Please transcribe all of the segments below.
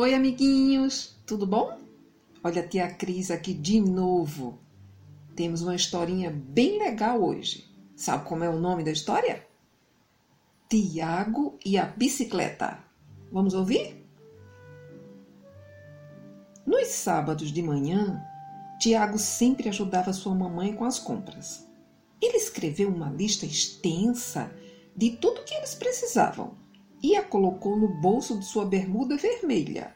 Oi, amiguinhos, tudo bom? Olha a tia Cris aqui de novo. Temos uma historinha bem legal hoje. Sabe como é o nome da história? Tiago e a bicicleta. Vamos ouvir? Nos sábados de manhã, Tiago sempre ajudava sua mamãe com as compras. Ele escreveu uma lista extensa de tudo que eles precisavam e a colocou no bolso de sua bermuda vermelha.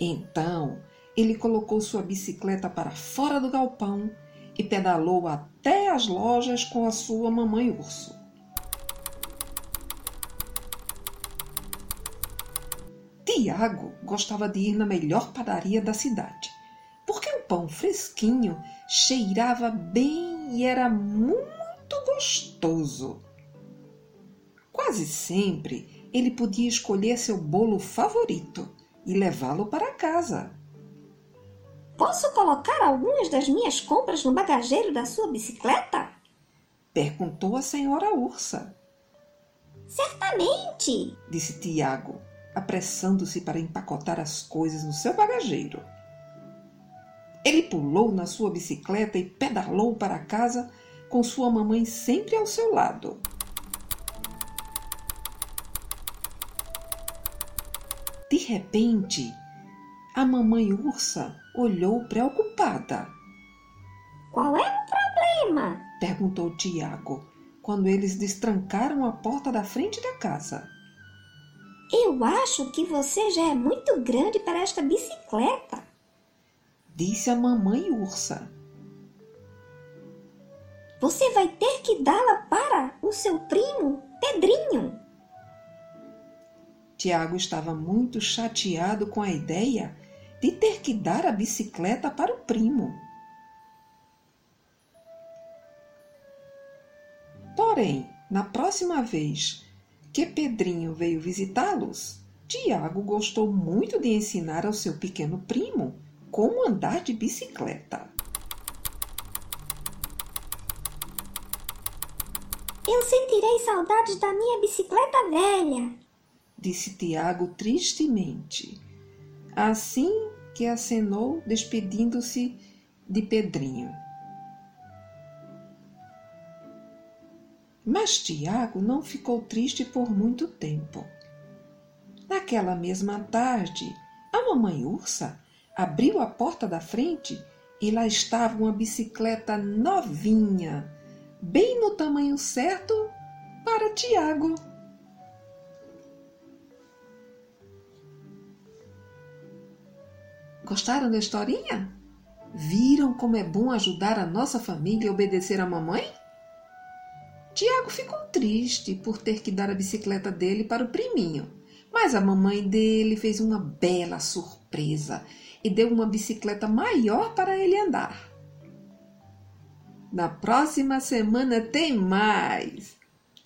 Então, ele colocou sua bicicleta para fora do galpão e pedalou até as lojas com a sua mamãe urso. Tiago gostava de ir na melhor padaria da cidade, porque o pão fresquinho cheirava bem e era muito gostoso. Quase sempre ele podia escolher seu bolo favorito e levá-lo para casa. Posso colocar algumas das minhas compras no bagageiro da sua bicicleta? Perguntou a senhora ursa. Certamente, disse Tiago, apressando-se para empacotar as coisas no seu bagageiro. Ele pulou na sua bicicleta e pedalou para casa com sua mamãe sempre ao seu lado. De repente, a mamãe ursa olhou preocupada. Qual é o problema? perguntou Tiago, quando eles destrancaram a porta da frente da casa. Eu acho que você já é muito grande para esta bicicleta, disse a mamãe ursa. Você vai ter que dá-la Tiago estava muito chateado com a ideia de ter que dar a bicicleta para o primo. Porém, na próxima vez que Pedrinho veio visitá-los, Tiago gostou muito de ensinar ao seu pequeno primo como andar de bicicleta. Eu sentirei saudades da minha bicicleta velha, disse Tiago tristemente, assim que acenou, despedindo-se de Pedrinho. Mas Tiago não ficou triste por muito tempo. Naquela mesma tarde, a mamãe ursa abriu a porta da frente e lá estava uma bicicleta novinha, bem no tamanho certo para Tiago. Gostaram da historinha? Viram como é bom ajudar a nossa família e obedecer à mamãe? Tiago ficou triste por ter que dar a bicicleta dele para o priminho, mas a mamãe dele fez uma bela surpresa e deu uma bicicleta maior para ele andar. Na próxima semana tem mais.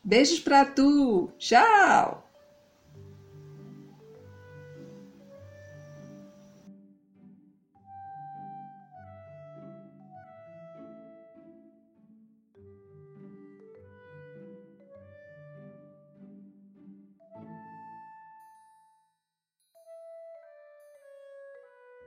Beijos para tu. Tchau.